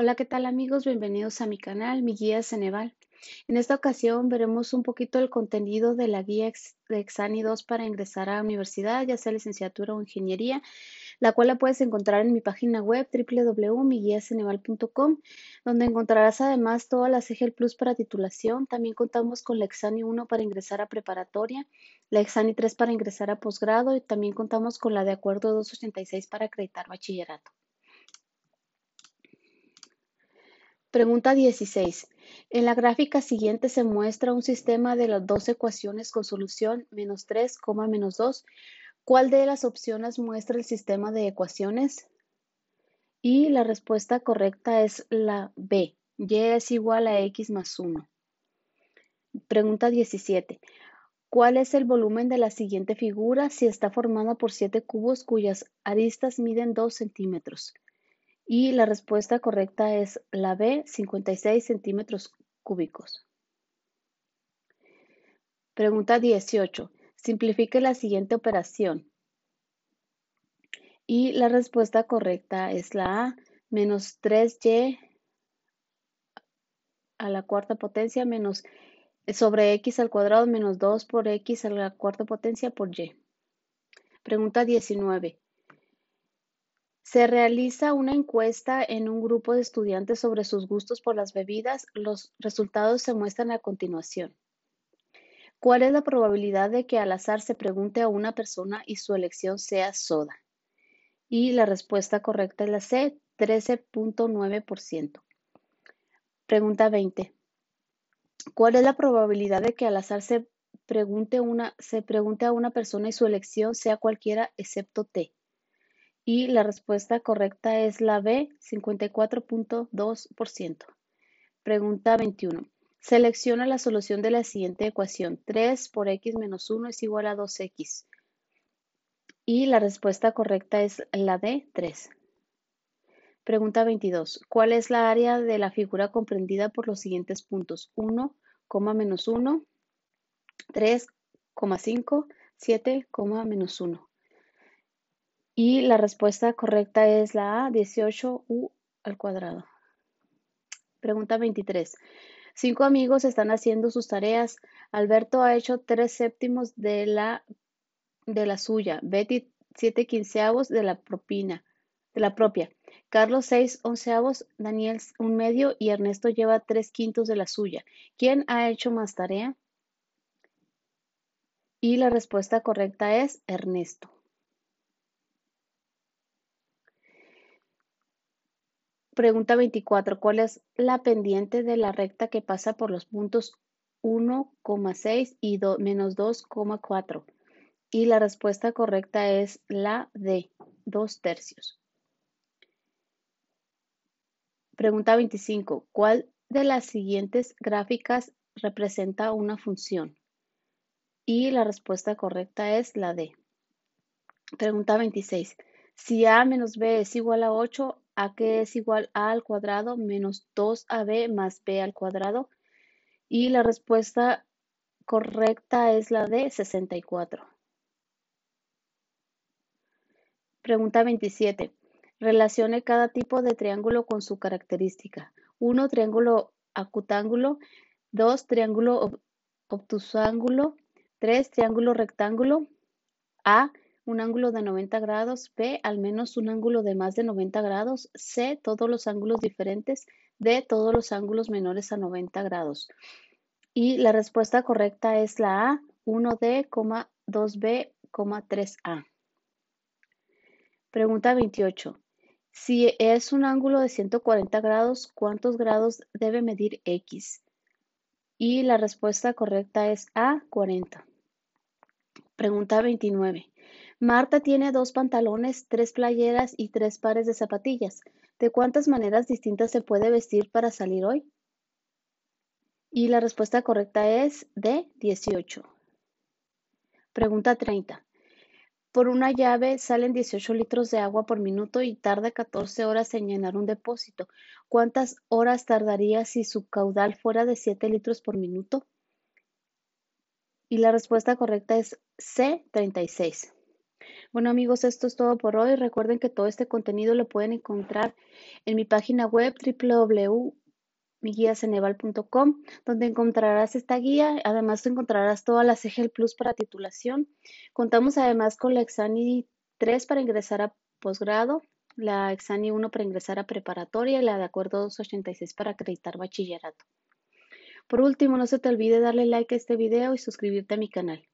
Hola, ¿qué tal amigos? Bienvenidos a mi canal, mi guía Ceneval. En esta ocasión veremos un poquito el contenido de la guía de Exani 2 para ingresar a la universidad, ya sea licenciatura o ingeniería, la cual la puedes encontrar en mi página web www.miguiaceneval.com, donde encontrarás además todas las EGEL Plus para titulación. También contamos con la Exani 1 para ingresar a preparatoria, la Exani 3 para ingresar a posgrado y también contamos con la de acuerdo 286 para acreditar bachillerato. Pregunta 16. En la gráfica siguiente se muestra un sistema de las dos ecuaciones con solución menos 3, menos 2. ¿Cuál de las opciones muestra el sistema de ecuaciones? Y la respuesta correcta es la B. Y es igual a X más 1. Pregunta 17. ¿Cuál es el volumen de la siguiente figura si está formada por 7 cubos cuyas aristas miden 2 centímetros? Y la respuesta correcta es la B, 56 centímetros cúbicos. Pregunta 18. Simplifique la siguiente operación. Y la respuesta correcta es la A, menos 3y a la cuarta potencia menos sobre x al cuadrado menos 2 por x a la cuarta potencia por y. Pregunta 19. Se realiza una encuesta en un grupo de estudiantes sobre sus gustos por las bebidas. Los resultados se muestran a continuación. ¿Cuál es la probabilidad de que al azar se pregunte a una persona y su elección sea soda? Y la respuesta correcta es la C, 13.9%. Pregunta 20. ¿Cuál es la probabilidad de que al azar se pregunte, una, se pregunte a una persona y su elección sea cualquiera excepto T? Y la respuesta correcta es la B, 54.2%. Pregunta 21. Selecciona la solución de la siguiente ecuación. 3 por x menos 1 es igual a 2x. Y la respuesta correcta es la D, 3. Pregunta 22. ¿Cuál es la área de la figura comprendida por los siguientes puntos? 1, menos 1, 3,5, 7, menos 1. Y la respuesta correcta es la A, 18u al cuadrado. Pregunta 23. Cinco amigos están haciendo sus tareas. Alberto ha hecho tres séptimos de la, de la suya. Betty siete quinceavos de la propina, de la propia. Carlos seis onceavos, Daniel un medio y Ernesto lleva tres quintos de la suya. ¿Quién ha hecho más tarea? Y la respuesta correcta es Ernesto. Pregunta 24. ¿Cuál es la pendiente de la recta que pasa por los puntos 1,6 y menos 2,4? Y la respuesta correcta es la D, 2 tercios. Pregunta 25. ¿Cuál de las siguientes gráficas representa una función? Y la respuesta correcta es la D. Pregunta 26. Si A menos B es igual a 8, a que es igual a al cuadrado menos 2ab más b al cuadrado. Y la respuesta correcta es la de 64. Pregunta 27. Relacione cada tipo de triángulo con su característica. 1. Triángulo acutángulo. 2. Triángulo obtusángulo. 3. Triángulo rectángulo. A un ángulo de 90 grados, B, al menos un ángulo de más de 90 grados, C, todos los ángulos diferentes, D, todos los ángulos menores a 90 grados. Y la respuesta correcta es la A, 1D, 2B, 3A. Pregunta 28. Si es un ángulo de 140 grados, ¿cuántos grados debe medir X? Y la respuesta correcta es A, 40. Pregunta 29. Marta tiene dos pantalones, tres playeras y tres pares de zapatillas. ¿De cuántas maneras distintas se puede vestir para salir hoy? Y la respuesta correcta es de 18. Pregunta 30. Por una llave salen 18 litros de agua por minuto y tarda 14 horas en llenar un depósito. ¿Cuántas horas tardaría si su caudal fuera de 7 litros por minuto? Y la respuesta correcta es C, 36. Bueno amigos, esto es todo por hoy. Recuerden que todo este contenido lo pueden encontrar en mi página web www.miguiaceneval.com, donde encontrarás esta guía. Además encontrarás todas las EGEL Plus para titulación. Contamos además con la Exani 3 para ingresar a posgrado, la Exani 1 para ingresar a preparatoria y la de acuerdo 286 para acreditar bachillerato. Por último, no se te olvide darle like a este video y suscribirte a mi canal.